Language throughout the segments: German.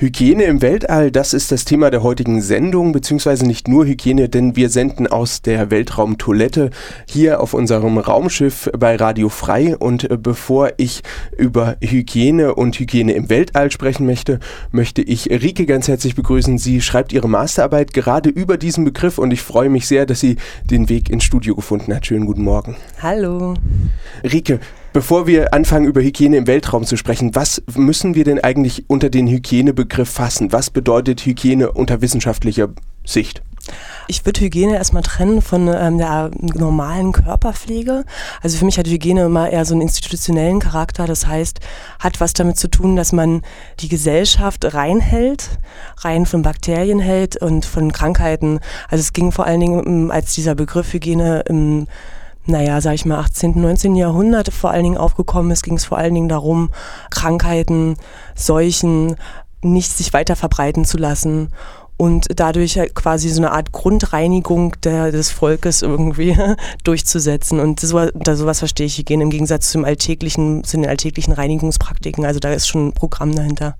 Hygiene im Weltall, das ist das Thema der heutigen Sendung, beziehungsweise nicht nur Hygiene, denn wir senden aus der Weltraumtoilette hier auf unserem Raumschiff bei Radio Frei. Und äh, bevor ich über Hygiene und Hygiene im Weltall sprechen möchte, möchte ich Rike ganz herzlich begrüßen. Sie schreibt ihre Masterarbeit gerade über diesen Begriff und ich freue mich sehr, dass sie den Weg ins Studio gefunden hat. Schönen guten Morgen. Hallo. Rike, Bevor wir anfangen, über Hygiene im Weltraum zu sprechen, was müssen wir denn eigentlich unter den Hygienebegriff fassen? Was bedeutet Hygiene unter wissenschaftlicher Sicht? Ich würde Hygiene erstmal trennen von ähm, der normalen Körperpflege. Also für mich hat Hygiene immer eher so einen institutionellen Charakter. Das heißt, hat was damit zu tun, dass man die Gesellschaft reinhält, rein von Bakterien hält und von Krankheiten. Also es ging vor allen Dingen, ähm, als dieser Begriff Hygiene im naja, sag ich mal, 18., 19. Jahrhundert vor allen Dingen aufgekommen ist, ging es vor allen Dingen darum, Krankheiten, Seuchen nicht sich weiter verbreiten zu lassen und dadurch halt quasi so eine Art Grundreinigung der, des Volkes irgendwie durchzusetzen. Und so, da sowas verstehe ich Hygiene im Gegensatz zum alltäglichen, zu den alltäglichen Reinigungspraktiken. Also da ist schon ein Programm dahinter.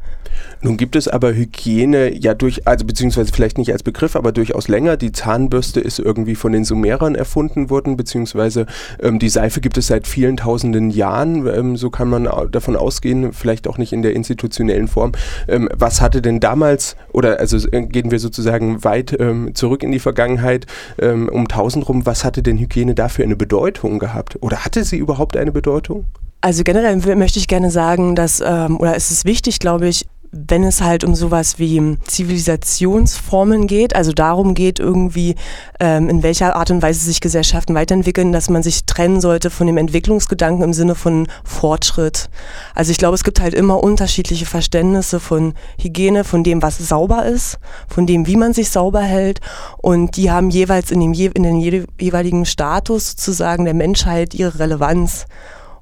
Nun gibt es aber Hygiene ja durch, also beziehungsweise vielleicht nicht als Begriff, aber durchaus länger. Die Zahnbürste ist irgendwie von den Sumerern erfunden worden, beziehungsweise ähm, die Seife gibt es seit vielen tausenden Jahren. Ähm, so kann man davon ausgehen, vielleicht auch nicht in der institutionellen Form. Ähm, was hatte denn damals, oder also äh, gehen wir sozusagen weit ähm, zurück in die Vergangenheit, ähm, um 1000 rum, was hatte denn Hygiene dafür eine Bedeutung gehabt? Oder hatte sie überhaupt eine Bedeutung? Also generell möchte ich gerne sagen, dass, ähm, oder es ist wichtig, glaube ich, wenn es halt um sowas wie Zivilisationsformen geht, also darum geht irgendwie, ähm, in welcher Art und Weise sich Gesellschaften weiterentwickeln, dass man sich trennen sollte von dem Entwicklungsgedanken im Sinne von Fortschritt. Also ich glaube, es gibt halt immer unterschiedliche Verständnisse von Hygiene, von dem, was sauber ist, von dem, wie man sich sauber hält und die haben jeweils in dem in den jeweiligen Status sozusagen der Menschheit ihre Relevanz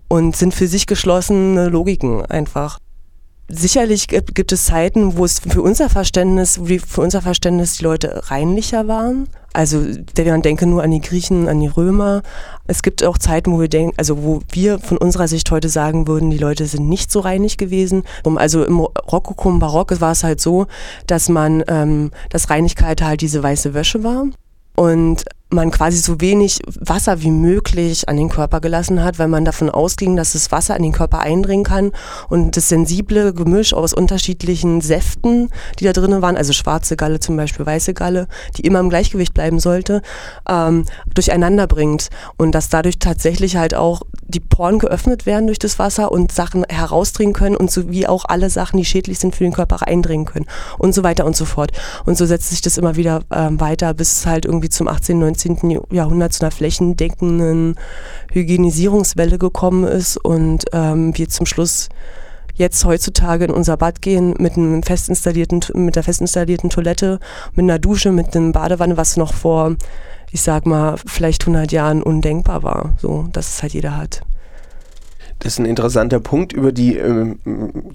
und sind für sich geschlossene Logiken einfach. Sicherlich gibt es Zeiten, wo es für unser Verständnis, wo die, für unser Verständnis die Leute reinlicher waren. Also man denke nur an die Griechen, an die Römer. Es gibt auch Zeiten, wo wir denken, also wo wir von unserer Sicht heute sagen würden, die Leute sind nicht so reinig gewesen. Also im Rokoko, im Barock war es halt so, dass man, ähm, dass Reinigkeit halt diese weiße Wäsche war. Und man quasi so wenig Wasser wie möglich an den Körper gelassen hat, weil man davon ausging, dass das Wasser in den Körper eindringen kann. Und das sensible Gemisch aus unterschiedlichen Säften, die da drinnen waren, also schwarze Galle zum Beispiel, weiße Galle, die immer im Gleichgewicht bleiben sollte, ähm, durcheinander bringt. Und dass dadurch tatsächlich halt auch die Poren geöffnet werden durch das Wasser und Sachen herausdringen können und so wie auch alle Sachen, die schädlich sind für den Körper, eindringen können und so weiter und so fort. Und so setzt sich das immer wieder ähm, weiter bis halt irgendwie zum 18., 19 19. Jahrhundert zu einer flächendeckenden Hygienisierungswelle gekommen ist und ähm, wir zum Schluss jetzt heutzutage in unser Bad gehen mit einem fest installierten, mit der fest installierten Toilette, mit einer Dusche, mit einem Badewanne, was noch vor, ich sag mal, vielleicht 100 Jahren undenkbar war, so, dass es halt jeder hat. Das ist ein interessanter Punkt über die ähm,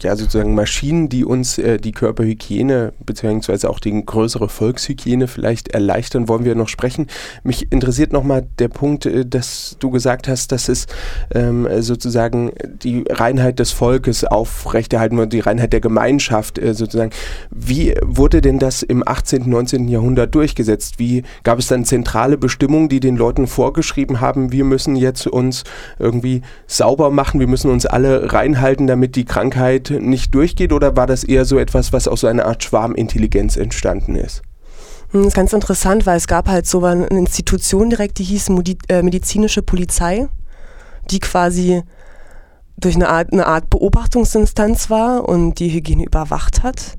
ja, sozusagen Maschinen, die uns äh, die Körperhygiene beziehungsweise auch die größere Volkshygiene vielleicht erleichtern, wollen wir noch sprechen. Mich interessiert nochmal der Punkt, äh, dass du gesagt hast, dass es ähm, sozusagen die Reinheit des Volkes aufrechterhalten wird, die Reinheit der Gemeinschaft äh, sozusagen. Wie wurde denn das im 18., 19. Jahrhundert durchgesetzt? Wie gab es dann zentrale Bestimmungen, die den Leuten vorgeschrieben haben, wir müssen jetzt uns irgendwie sauber machen? Machen, wir müssen uns alle reinhalten, damit die Krankheit nicht durchgeht? Oder war das eher so etwas, was aus so einer Art Schwarmintelligenz entstanden ist? Hm, das ist ganz interessant, weil es gab halt so eine Institution direkt, die hieß äh, medizinische Polizei, die quasi durch eine Art, eine Art Beobachtungsinstanz war und die Hygiene überwacht hat.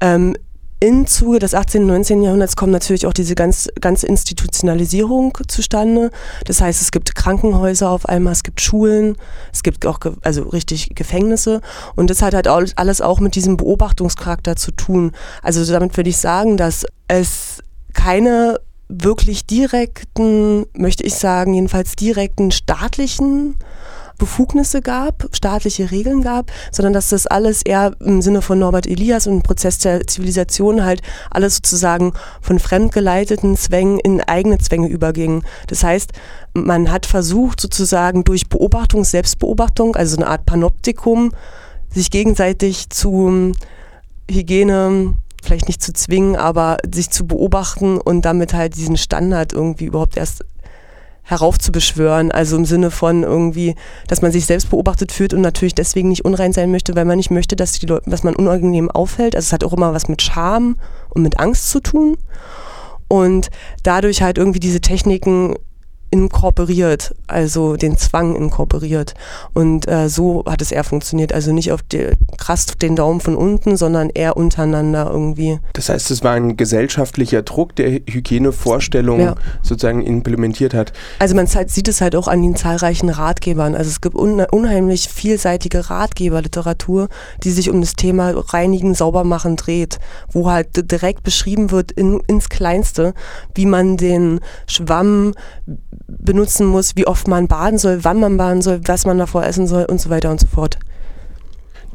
Ähm, im Zuge des 18. und 19. Jahrhunderts kommt natürlich auch diese ganz, ganze Institutionalisierung zustande. Das heißt, es gibt Krankenhäuser auf einmal, es gibt Schulen, es gibt auch also richtig Gefängnisse. Und das hat halt alles auch mit diesem Beobachtungscharakter zu tun. Also damit würde ich sagen, dass es keine wirklich direkten, möchte ich sagen, jedenfalls direkten staatlichen Befugnisse gab, staatliche Regeln gab, sondern dass das alles eher im Sinne von Norbert Elias und im Prozess der Zivilisation halt alles sozusagen von fremdgeleiteten Zwängen in eigene Zwänge überging. Das heißt, man hat versucht sozusagen durch Beobachtung, Selbstbeobachtung, also eine Art Panoptikum, sich gegenseitig zu Hygiene vielleicht nicht zu zwingen, aber sich zu beobachten und damit halt diesen Standard irgendwie überhaupt erst heraufzubeschwören. Also im Sinne von irgendwie, dass man sich selbst beobachtet fühlt und natürlich deswegen nicht unrein sein möchte, weil man nicht möchte, dass die Leute, dass man unangenehm auffällt. Also es hat auch immer was mit Scham und mit Angst zu tun. Und dadurch halt irgendwie diese Techniken inkorporiert, also den Zwang inkorporiert. Und äh, so hat es eher funktioniert. Also nicht auf die, krass den Daumen von unten, sondern eher untereinander irgendwie. Das heißt, es war ein gesellschaftlicher Druck, der Hygienevorstellungen ja. sozusagen implementiert hat. Also man sieht es halt auch an den zahlreichen Ratgebern. Also es gibt unheimlich vielseitige Ratgeberliteratur, die sich um das Thema Reinigen, Saubermachen dreht, wo halt direkt beschrieben wird in, ins Kleinste, wie man den Schwamm benutzen muss, wie oft man baden soll, wann man baden soll, was man davor essen soll und so weiter und so fort.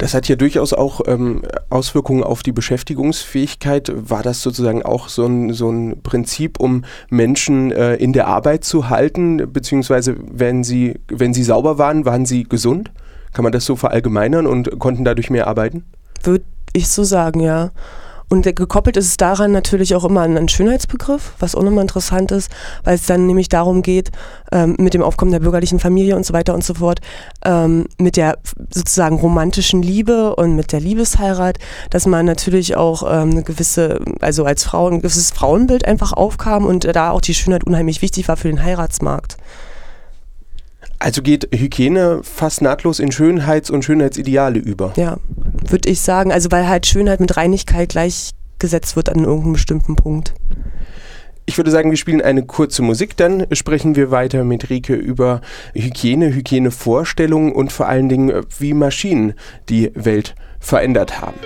Das hat ja durchaus auch ähm, Auswirkungen auf die Beschäftigungsfähigkeit. War das sozusagen auch so ein, so ein Prinzip, um Menschen äh, in der Arbeit zu halten, beziehungsweise wenn sie, wenn sie sauber waren, waren sie gesund? Kann man das so verallgemeinern und konnten dadurch mehr arbeiten? Würde ich so sagen, ja. Und gekoppelt ist es daran natürlich auch immer an einen Schönheitsbegriff, was auch nochmal interessant ist, weil es dann nämlich darum geht, ähm, mit dem Aufkommen der bürgerlichen Familie und so weiter und so fort, ähm, mit der sozusagen romantischen Liebe und mit der Liebesheirat, dass man natürlich auch ähm, eine gewisse, also als Frau ein gewisses Frauenbild einfach aufkam und da auch die Schönheit unheimlich wichtig war für den Heiratsmarkt. Also geht Hygiene fast nahtlos in Schönheits- und Schönheitsideale über. Ja, würde ich sagen. Also weil halt Schönheit mit Reinigkeit gleichgesetzt wird an irgendeinem bestimmten Punkt. Ich würde sagen, wir spielen eine kurze Musik, dann sprechen wir weiter mit Rike über Hygiene, Hygienevorstellungen und vor allen Dingen, wie Maschinen die Welt verändert haben.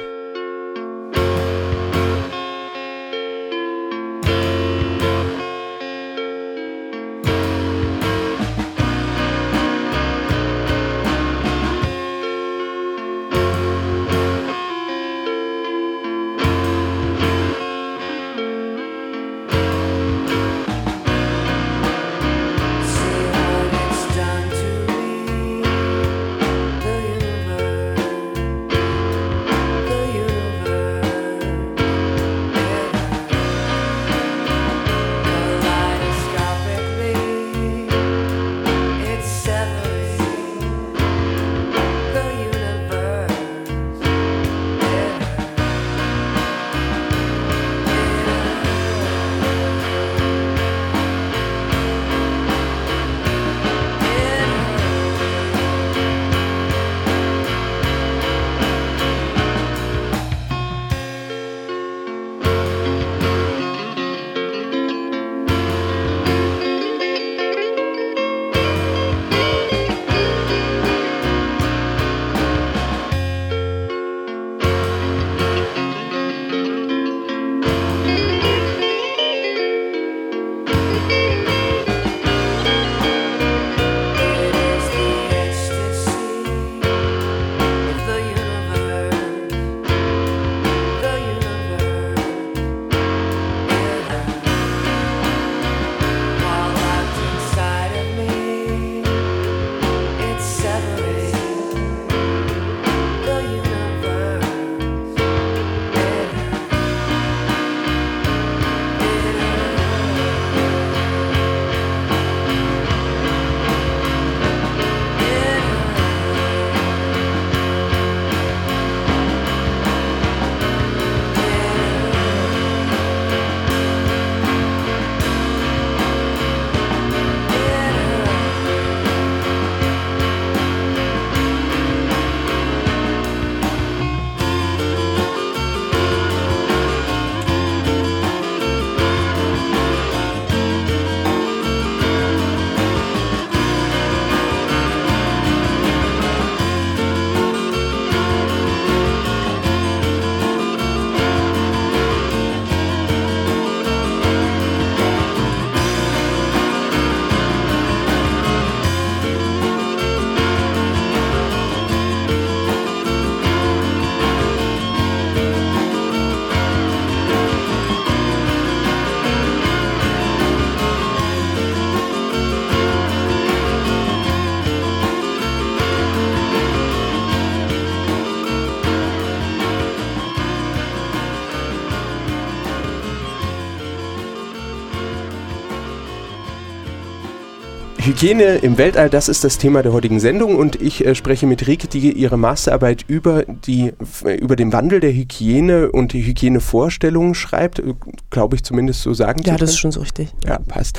Hygiene im Weltall, das ist das Thema der heutigen Sendung und ich äh, spreche mit Rike, die ihre Masterarbeit über, die, über den Wandel der Hygiene und die Hygienevorstellungen schreibt, äh, glaube ich zumindest so sagen Ja, das ist schon so richtig. Ja, passt.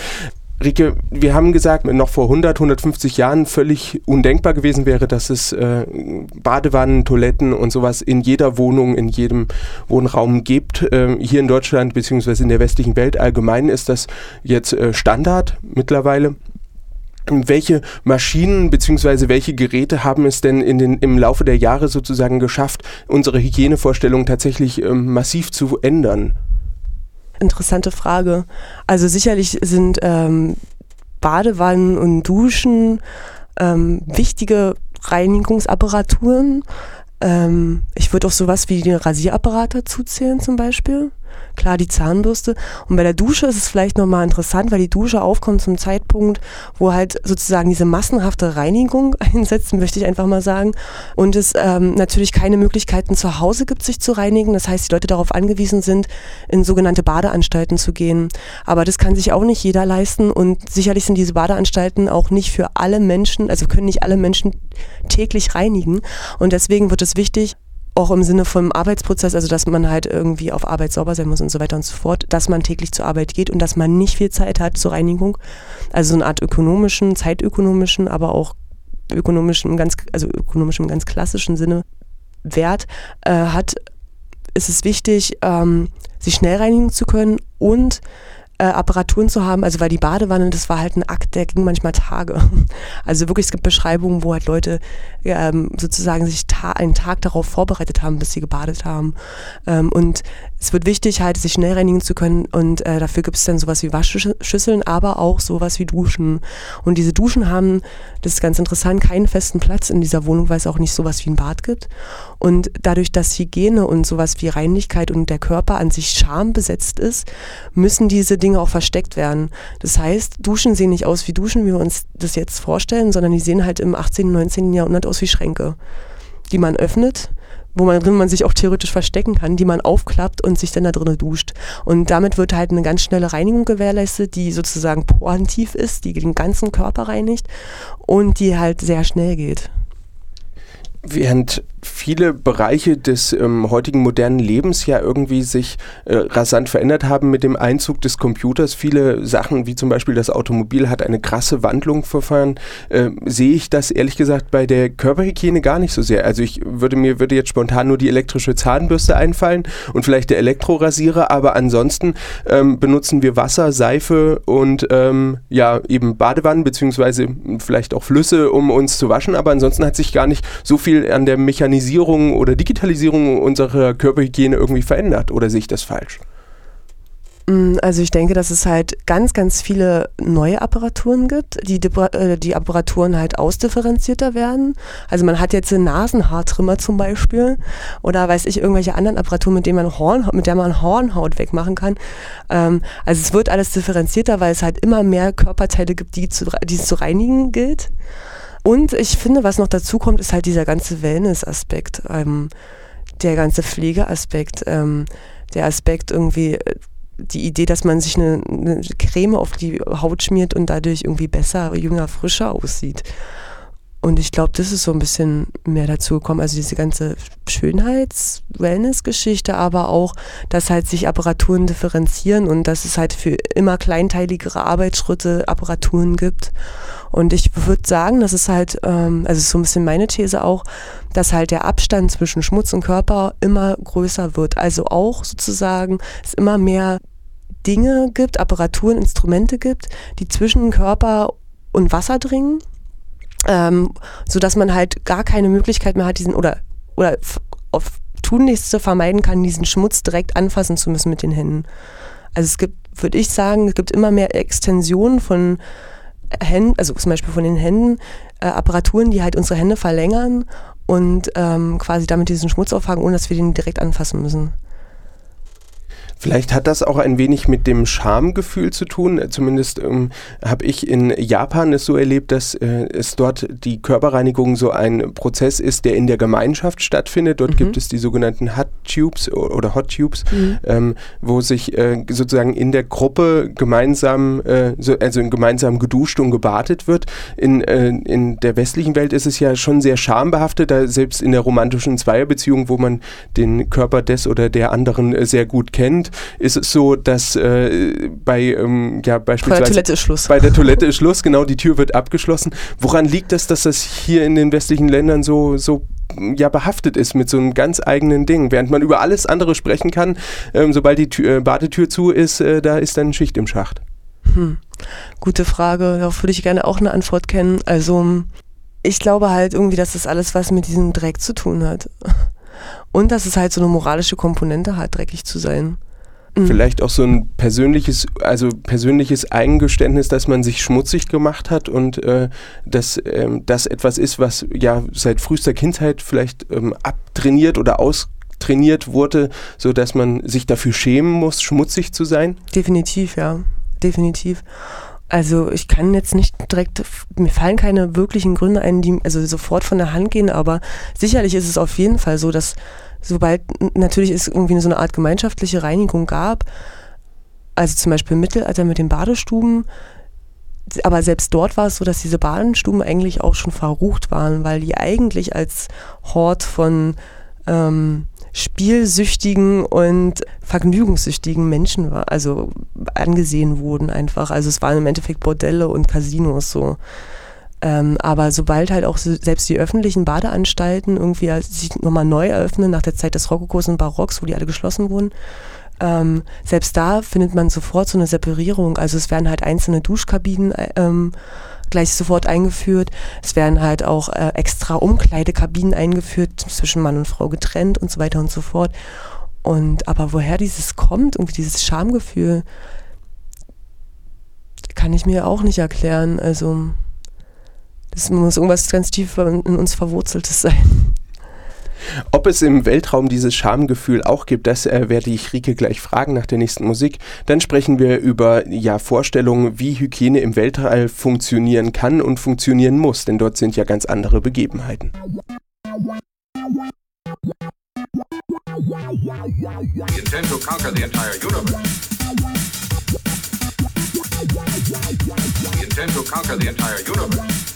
Rike, wir haben gesagt, noch vor 100, 150 Jahren völlig undenkbar gewesen wäre, dass es äh, Badewannen, Toiletten und sowas in jeder Wohnung, in jedem Wohnraum gibt. Äh, hier in Deutschland bzw. in der westlichen Welt allgemein ist das jetzt äh, Standard mittlerweile. Welche Maschinen bzw. welche Geräte haben es denn in den, im Laufe der Jahre sozusagen geschafft, unsere Hygienevorstellungen tatsächlich ähm, massiv zu ändern? Interessante Frage. Also sicherlich sind ähm, Badewannen und Duschen ähm, wichtige Reinigungsapparaturen. Ähm, ich würde auch sowas wie den Rasierapparat dazu zum Beispiel klar die Zahnbürste. Und bei der Dusche ist es vielleicht nochmal interessant, weil die Dusche aufkommt zum Zeitpunkt, wo halt sozusagen diese massenhafte Reinigung einsetzt, möchte ich einfach mal sagen. Und es ähm, natürlich keine Möglichkeiten zu Hause gibt, sich zu reinigen. Das heißt, die Leute darauf angewiesen sind, in sogenannte Badeanstalten zu gehen. Aber das kann sich auch nicht jeder leisten und sicherlich sind diese Badeanstalten auch nicht für alle Menschen, also können nicht alle Menschen täglich reinigen. Und deswegen wird es wichtig, auch im Sinne vom Arbeitsprozess, also dass man halt irgendwie auf Arbeit sauber sein muss und so weiter und so fort, dass man täglich zur Arbeit geht und dass man nicht viel Zeit hat zur Reinigung. Also so eine Art ökonomischen, zeitökonomischen, aber auch ökonomischen, ganz, also ökonomischen ganz klassischen Sinne Wert äh, hat, ist es wichtig, ähm, sich schnell reinigen zu können und äh, Apparaturen zu haben, also weil die Badewanne, das war halt ein Akt, der ging manchmal Tage. Also wirklich, es gibt Beschreibungen, wo halt Leute ähm, sozusagen sich ta einen Tag darauf vorbereitet haben, bis sie gebadet haben. Ähm, und es wird wichtig, halt sich schnell reinigen zu können und äh, dafür gibt es dann sowas wie Waschschüsseln, aber auch sowas wie Duschen. Und diese Duschen haben, das ist ganz interessant, keinen festen Platz in dieser Wohnung, weil es auch nicht sowas wie ein Bad gibt. Und dadurch, dass Hygiene und sowas wie Reinlichkeit und der Körper an sich schambesetzt ist, müssen diese Dinge auch versteckt werden. Das heißt, Duschen sehen nicht aus wie Duschen, wie wir uns das jetzt vorstellen, sondern die sehen halt im 18., 19. Jahrhundert aus wie Schränke, die man öffnet wo man drin man sich auch theoretisch verstecken kann, die man aufklappt und sich dann da drinnen duscht. Und damit wird halt eine ganz schnelle Reinigung gewährleistet, die sozusagen porentiv ist, die den ganzen Körper reinigt und die halt sehr schnell geht. Während viele Bereiche des ähm, heutigen modernen Lebens ja irgendwie sich äh, rasant verändert haben mit dem Einzug des Computers. Viele Sachen, wie zum Beispiel das Automobil, hat eine krasse Wandlung verfahren. Äh, sehe ich das ehrlich gesagt bei der Körperhygiene gar nicht so sehr. Also ich würde mir würde jetzt spontan nur die elektrische Zahnbürste einfallen und vielleicht der Elektrorasierer, aber ansonsten ähm, benutzen wir Wasser, Seife und ähm, ja eben Badewannen beziehungsweise vielleicht auch Flüsse, um uns zu waschen. Aber ansonsten hat sich gar nicht so viel an der Mechanisierung oder Digitalisierung unserer Körperhygiene irgendwie verändert oder sehe ich das falsch? Mm, also ich denke, dass es halt ganz, ganz viele neue Apparaturen gibt, die äh, die Apparaturen halt ausdifferenzierter werden. Also man hat jetzt Nasenhaartrimmer zum Beispiel oder weiß ich, irgendwelche anderen Apparaturen, mit denen man Horn, mit der man Hornhaut wegmachen kann. Ähm, also es wird alles differenzierter, weil es halt immer mehr Körperteile gibt, die, zu, die es zu reinigen gilt. Und ich finde, was noch dazu kommt, ist halt dieser ganze Wellness-Aspekt, ähm, der ganze Pflegeaspekt, ähm, der Aspekt irgendwie, äh, die Idee, dass man sich eine, eine, Creme auf die Haut schmiert und dadurch irgendwie besser, jünger, frischer aussieht. Und ich glaube, das ist so ein bisschen mehr dazu gekommen. Also diese ganze Schönheits-Wellness-Geschichte, aber auch, dass halt sich Apparaturen differenzieren und dass es halt für immer kleinteiligere Arbeitsschritte Apparaturen gibt. Und ich würde sagen, dass es halt, ähm, also ist so ein bisschen meine These auch, dass halt der Abstand zwischen Schmutz und Körper immer größer wird. Also auch sozusagen es immer mehr Dinge gibt, Apparaturen, Instrumente gibt, die zwischen Körper und Wasser dringen ähm, so dass man halt gar keine Möglichkeit mehr hat, diesen oder oder auf tunlichst vermeiden kann, diesen Schmutz direkt anfassen zu müssen mit den Händen. Also es gibt, würde ich sagen, es gibt immer mehr Extensionen von Händen, also zum Beispiel von den Händen, äh, Apparaturen, die halt unsere Hände verlängern und ähm, quasi damit diesen Schmutz auffangen, ohne dass wir den direkt anfassen müssen. Vielleicht hat das auch ein wenig mit dem Schamgefühl zu tun. Zumindest ähm, habe ich in Japan es so erlebt, dass äh, es dort die Körperreinigung so ein Prozess ist, der in der Gemeinschaft stattfindet. Dort mhm. gibt es die sogenannten Hot Tubes oder Hot Tubes, mhm. ähm, wo sich äh, sozusagen in der Gruppe gemeinsam, äh, so, also gemeinsam geduscht und gebadet wird. In, äh, in der westlichen Welt ist es ja schon sehr schambehaftet, da selbst in der romantischen Zweierbeziehung, wo man den Körper des oder der anderen äh, sehr gut kennt, ist es so, dass äh, bei ähm, ja beispielsweise bei der Toilette ist Schluss. Bei der Toilette ist Schluss, genau, die Tür wird abgeschlossen. Woran liegt das, dass das hier in den westlichen Ländern so so ja behaftet ist mit so einem ganz eigenen Ding, während man über alles andere sprechen kann, ähm, sobald die Tür, äh, Badetür zu ist, äh, da ist dann Schicht im Schacht. Hm. Gute Frage, darauf würde ich gerne auch eine Antwort kennen. Also ich glaube halt irgendwie, dass das alles was mit diesem Dreck zu tun hat. Und dass es halt so eine moralische Komponente hat, dreckig zu sein. Mhm. Vielleicht auch so ein persönliches, also persönliches Eingeständnis, dass man sich schmutzig gemacht hat und äh, dass ähm, das etwas ist, was ja seit frühester Kindheit vielleicht ähm, abtrainiert oder austrainiert wurde, sodass man sich dafür schämen muss, schmutzig zu sein? Definitiv, ja. Definitiv. Also ich kann jetzt nicht direkt, mir fallen keine wirklichen Gründe ein, die also sofort von der Hand gehen, aber sicherlich ist es auf jeden Fall so, dass sobald natürlich es irgendwie so eine Art gemeinschaftliche Reinigung gab, also zum Beispiel im Mittelalter mit den Badestuben, aber selbst dort war es so, dass diese Badestuben eigentlich auch schon verrucht waren, weil die eigentlich als Hort von ähm, spielsüchtigen und vergnügungssüchtigen Menschen war, also angesehen wurden einfach. Also es waren im Endeffekt Bordelle und Casinos so. Ähm, aber sobald halt auch selbst die öffentlichen Badeanstalten irgendwie sich nochmal neu eröffnen nach der Zeit des Rokokos und Barocks, wo die alle geschlossen wurden, ähm, selbst da findet man sofort so eine Separierung. Also es werden halt einzelne Duschkabinen ähm, gleich sofort eingeführt. Es werden halt auch äh, extra Umkleidekabinen eingeführt, zwischen Mann und Frau getrennt und so weiter und so fort. Und aber woher dieses kommt, irgendwie dieses Schamgefühl, kann ich mir auch nicht erklären. Also das muss irgendwas ganz tief in uns Verwurzeltes sein. Ob es im Weltraum dieses Schamgefühl auch gibt, das äh, werde ich Rike gleich fragen nach der nächsten Musik. Dann sprechen wir über ja, Vorstellungen, wie Hygiene im Weltall funktionieren kann und funktionieren muss, denn dort sind ja ganz andere Begebenheiten. We intend to conquer the entire universe. We intend to conquer the entire universe.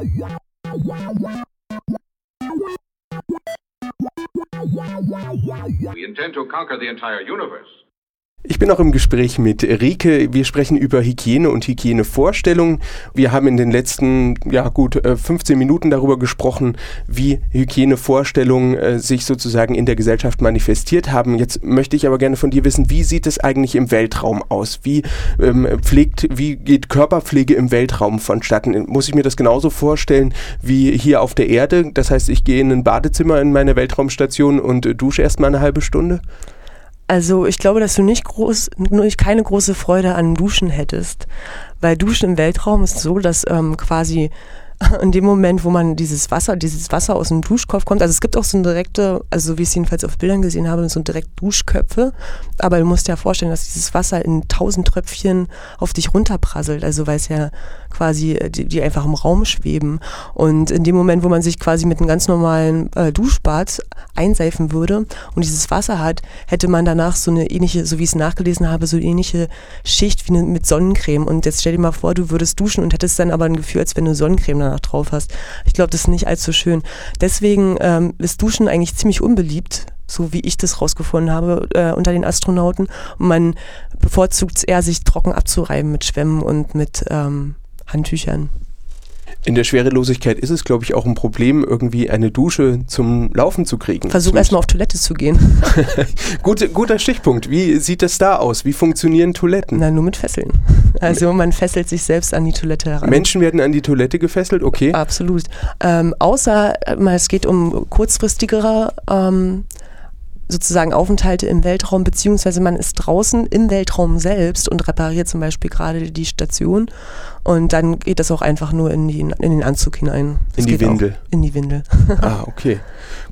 We intend to conquer the entire universe. Ich bin auch im Gespräch mit Rike. Wir sprechen über Hygiene und Hygienevorstellungen. Wir haben in den letzten, ja gut, 15 äh, Minuten darüber gesprochen, wie Hygienevorstellungen äh, sich sozusagen in der Gesellschaft manifestiert haben. Jetzt möchte ich aber gerne von dir wissen, wie sieht es eigentlich im Weltraum aus? Wie ähm, pflegt, wie geht Körperpflege im Weltraum vonstatten? Muss ich mir das genauso vorstellen wie hier auf der Erde? Das heißt, ich gehe in ein Badezimmer in meine Weltraumstation und dusche erst mal eine halbe Stunde? Also ich glaube, dass du nicht groß, keine große Freude an Duschen hättest, weil Duschen im Weltraum ist so, dass ähm, quasi in dem Moment, wo man dieses Wasser, dieses Wasser aus dem Duschkopf kommt, also es gibt auch so ein direkte, also so wie ich es jedenfalls auf Bildern gesehen habe, so direkt Duschköpfe, aber du musst dir ja vorstellen, dass dieses Wasser in tausend Tröpfchen auf dich runterprasselt, also weil es ja quasi, äh, die, die, einfach im Raum schweben und in dem Moment, wo man sich quasi mit einem ganz normalen äh, Duschbad einseifen würde und dieses Wasser hat, hätte man danach so eine ähnliche, so wie ich es nachgelesen habe, so eine ähnliche Schicht wie eine, mit Sonnencreme und jetzt stell dir mal vor, du würdest duschen und hättest dann aber ein Gefühl, als wenn du Sonnencreme danach drauf hast. Ich glaube, das ist nicht allzu schön. Deswegen ähm, ist Duschen eigentlich ziemlich unbeliebt so wie ich das rausgefunden habe, äh, unter den Astronauten. Und man bevorzugt es eher, sich trocken abzureiben mit Schwämmen und mit ähm, Handtüchern. In der Schwerelosigkeit ist es, glaube ich, auch ein Problem, irgendwie eine Dusche zum Laufen zu kriegen. Versuch erstmal auf Toilette zu gehen. Gute, guter Stichpunkt. Wie sieht das da aus? Wie funktionieren Toiletten? Na, nur mit Fesseln. Also man fesselt sich selbst an die Toilette heran. Menschen werden an die Toilette gefesselt, okay. Absolut. Ähm, außer äh, es geht um kurzfristigere ähm, sozusagen Aufenthalte im Weltraum, beziehungsweise man ist draußen im Weltraum selbst und repariert zum Beispiel gerade die Station und dann geht das auch einfach nur in, die, in den Anzug hinein. Das in die Windel. In die Windel. ah, okay.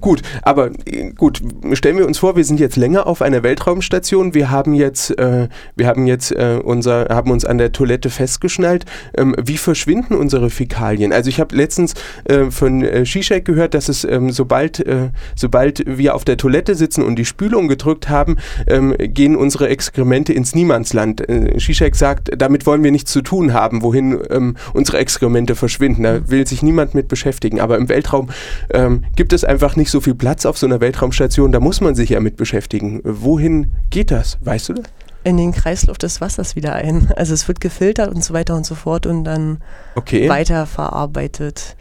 Gut, aber äh, gut, stellen wir uns vor, wir sind jetzt länger auf einer Weltraumstation. Wir haben jetzt, äh, wir haben jetzt äh, unser, haben uns an der Toilette festgeschnallt. Ähm, wie verschwinden unsere Fäkalien? Also ich habe letztens äh, von äh, Shishak gehört, dass es ähm, sobald, äh, sobald wir auf der Toilette sitzen und die Spülung gedrückt haben, ähm, gehen unsere Exkremente ins Niemandsland. Äh, Shishak sagt, damit wollen wir nichts zu tun haben, wohin ähm, unsere Exkremente verschwinden. Da will sich niemand mit beschäftigen. Aber im Weltraum ähm, gibt es einfach nicht so viel Platz auf so einer Weltraumstation. Da muss man sich ja mit beschäftigen. Wohin geht das? Weißt du das? in den Kreislauf des Wassers wieder ein. Also es wird gefiltert und so weiter und so fort und dann okay. weiterverarbeitet.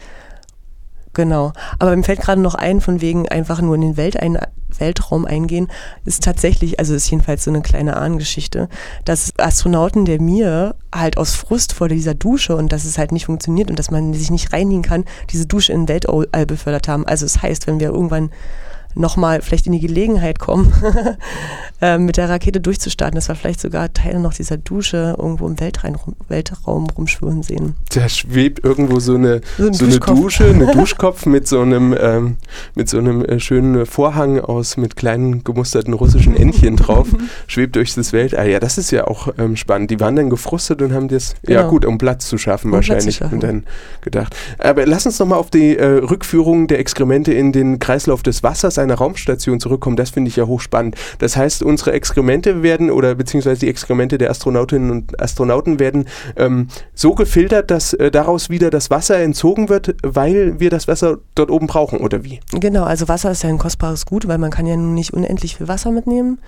Genau. Aber mir fällt gerade noch ein, von wegen einfach nur in den Welt ein, Weltraum eingehen, ist tatsächlich, also ist jedenfalls so eine kleine Ahnengeschichte, dass Astronauten der Mir halt aus Frust vor dieser Dusche und dass es halt nicht funktioniert und dass man sich nicht reinigen kann, diese Dusche in den Weltall befördert haben. Also es das heißt, wenn wir irgendwann nochmal vielleicht in die Gelegenheit kommen, äh, mit der Rakete durchzustarten, dass wir vielleicht sogar Teile noch dieser Dusche irgendwo im Weltraum, Weltraum rumschwirren sehen. Da schwebt irgendwo so eine, so, ein so eine Dusche, eine Duschkopf mit so einem, ähm, mit so einem äh, schönen Vorhang aus mit kleinen gemusterten russischen Entchen drauf, schwebt durch das Weltall. Ja, das ist ja auch ähm, spannend. Die waren dann gefrustet und haben das, genau. ja gut, um Platz zu schaffen um wahrscheinlich, zu schaffen. und dann gedacht. Aber lass uns nochmal auf die äh, Rückführung der Exkremente in den Kreislauf des Wassers einer Raumstation zurückkommen, das finde ich ja hochspannend. Das heißt, unsere Exkremente werden oder beziehungsweise die Exkremente der Astronautinnen und Astronauten werden ähm, so gefiltert, dass äh, daraus wieder das Wasser entzogen wird, weil wir das Wasser dort oben brauchen, oder wie? Genau, also Wasser ist ja ein kostbares Gut, weil man kann ja nun nicht unendlich viel Wasser mitnehmen.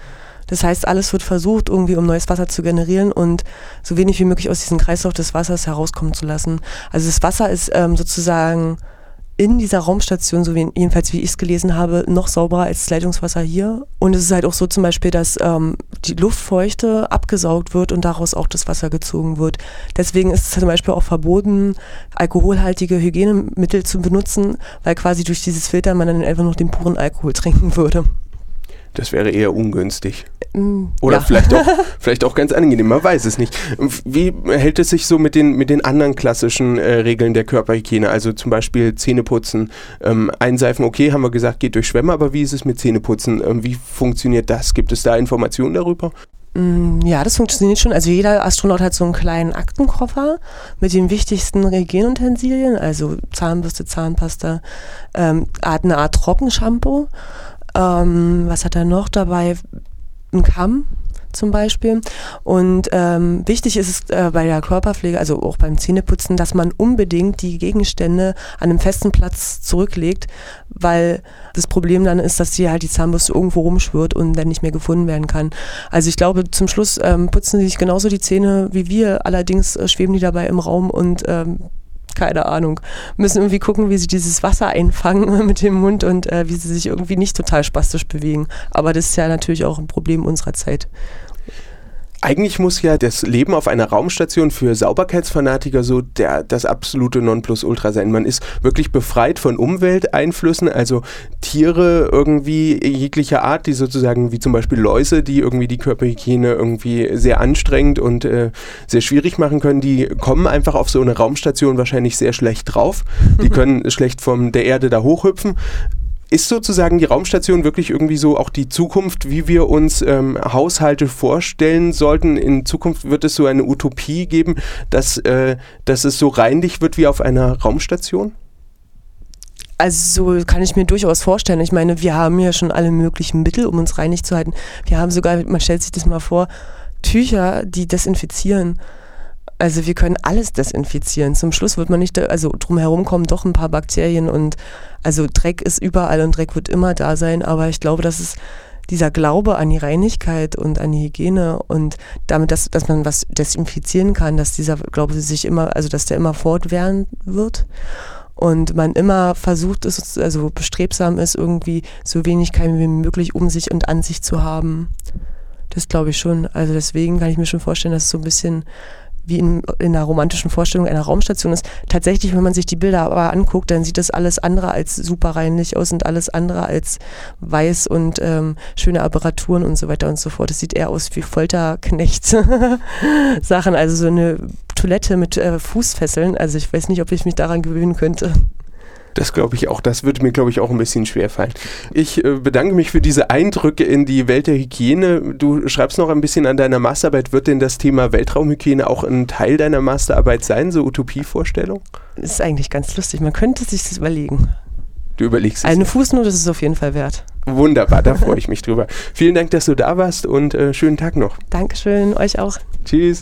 Das heißt, alles wird versucht, irgendwie um neues Wasser zu generieren und so wenig wie möglich aus diesem Kreislauf des Wassers herauskommen zu lassen. Also das Wasser ist ähm, sozusagen in dieser Raumstation, so wie, jedenfalls wie ich es gelesen habe, noch sauberer als das Leitungswasser hier. Und es ist halt auch so zum Beispiel, dass ähm, die Luftfeuchte abgesaugt wird und daraus auch das Wasser gezogen wird. Deswegen ist es zum Beispiel auch verboten, alkoholhaltige Hygienemittel zu benutzen, weil quasi durch dieses Filter man dann einfach noch den puren Alkohol trinken würde. Das wäre eher ungünstig. Mm, Oder ja. vielleicht, auch, vielleicht auch ganz angenehm, man weiß es nicht. Wie hält es sich so mit den, mit den anderen klassischen äh, Regeln der Körperhygiene? Also zum Beispiel Zähneputzen, ähm, einseifen, okay, haben wir gesagt, geht durch Schwämme, aber wie ist es mit Zähneputzen? Ähm, wie funktioniert das? Gibt es da Informationen darüber? Mm, ja, das funktioniert schon. Also jeder Astronaut hat so einen kleinen Aktenkoffer mit den wichtigsten Hygienutensilien, also Zahnbürste, Zahnpasta, ähm, eine Art Trockenshampoo ähm, was hat er noch dabei? Ein Kamm, zum Beispiel. Und ähm, wichtig ist es äh, bei der Körperpflege, also auch beim Zähneputzen, dass man unbedingt die Gegenstände an einem festen Platz zurücklegt, weil das Problem dann ist, dass die halt die Zahnbürste irgendwo rumschwirrt und dann nicht mehr gefunden werden kann. Also ich glaube, zum Schluss ähm, putzen sie sich genauso die Zähne wie wir, allerdings äh, schweben die dabei im Raum und ähm, keine Ahnung, müssen irgendwie gucken, wie sie dieses Wasser einfangen mit dem Mund und äh, wie sie sich irgendwie nicht total spastisch bewegen. Aber das ist ja natürlich auch ein Problem unserer Zeit. Eigentlich muss ja das Leben auf einer Raumstation für Sauberkeitsfanatiker so der, das absolute Nonplusultra sein. Man ist wirklich befreit von Umwelteinflüssen, also Tiere irgendwie jeglicher Art, die sozusagen wie zum Beispiel Läuse, die irgendwie die Körperhygiene irgendwie sehr anstrengend und äh, sehr schwierig machen können, die kommen einfach auf so eine Raumstation wahrscheinlich sehr schlecht drauf. Die können schlecht von der Erde da hochhüpfen. Ist sozusagen die Raumstation wirklich irgendwie so auch die Zukunft, wie wir uns ähm, Haushalte vorstellen sollten? In Zukunft wird es so eine Utopie geben, dass, äh, dass es so reinlich wird wie auf einer Raumstation? Also so kann ich mir durchaus vorstellen. Ich meine, wir haben ja schon alle möglichen Mittel, um uns reinig zu halten. Wir haben sogar, man stellt sich das mal vor, Tücher, die desinfizieren. Also wir können alles desinfizieren. Zum Schluss wird man nicht, also drumherum kommen doch ein paar Bakterien und also Dreck ist überall und Dreck wird immer da sein, aber ich glaube, dass es dieser Glaube an die Reinigkeit und an die Hygiene und damit, dass, dass man was desinfizieren kann, dass dieser Glaube sich immer, also dass der immer fortwährend wird und man immer versucht ist, also bestrebsam ist, irgendwie so wenig Keime wie möglich um sich und an sich zu haben. Das glaube ich schon. Also deswegen kann ich mir schon vorstellen, dass es so ein bisschen wie in, in einer romantischen Vorstellung einer Raumstation ist. Tatsächlich, wenn man sich die Bilder aber anguckt, dann sieht das alles andere als super reinlich aus und alles andere als weiß und ähm, schöne Apparaturen und so weiter und so fort. Es sieht eher aus wie Folterknecht-Sachen, also so eine Toilette mit äh, Fußfesseln. Also ich weiß nicht, ob ich mich daran gewöhnen könnte. Das glaube ich auch. Das würde mir, glaube ich, auch ein bisschen schwer fallen. Ich äh, bedanke mich für diese Eindrücke in die Welt der Hygiene. Du schreibst noch ein bisschen an deiner Masterarbeit. Wird denn das Thema Weltraumhygiene auch ein Teil deiner Masterarbeit sein, so Utopievorstellung? Das ist eigentlich ganz lustig. Man könnte sich das überlegen. Du überlegst es. Eine Fußnote ist es auf jeden Fall wert. Wunderbar, da freue ich mich drüber. Vielen Dank, dass du da warst und äh, schönen Tag noch. Dankeschön, euch auch. Tschüss.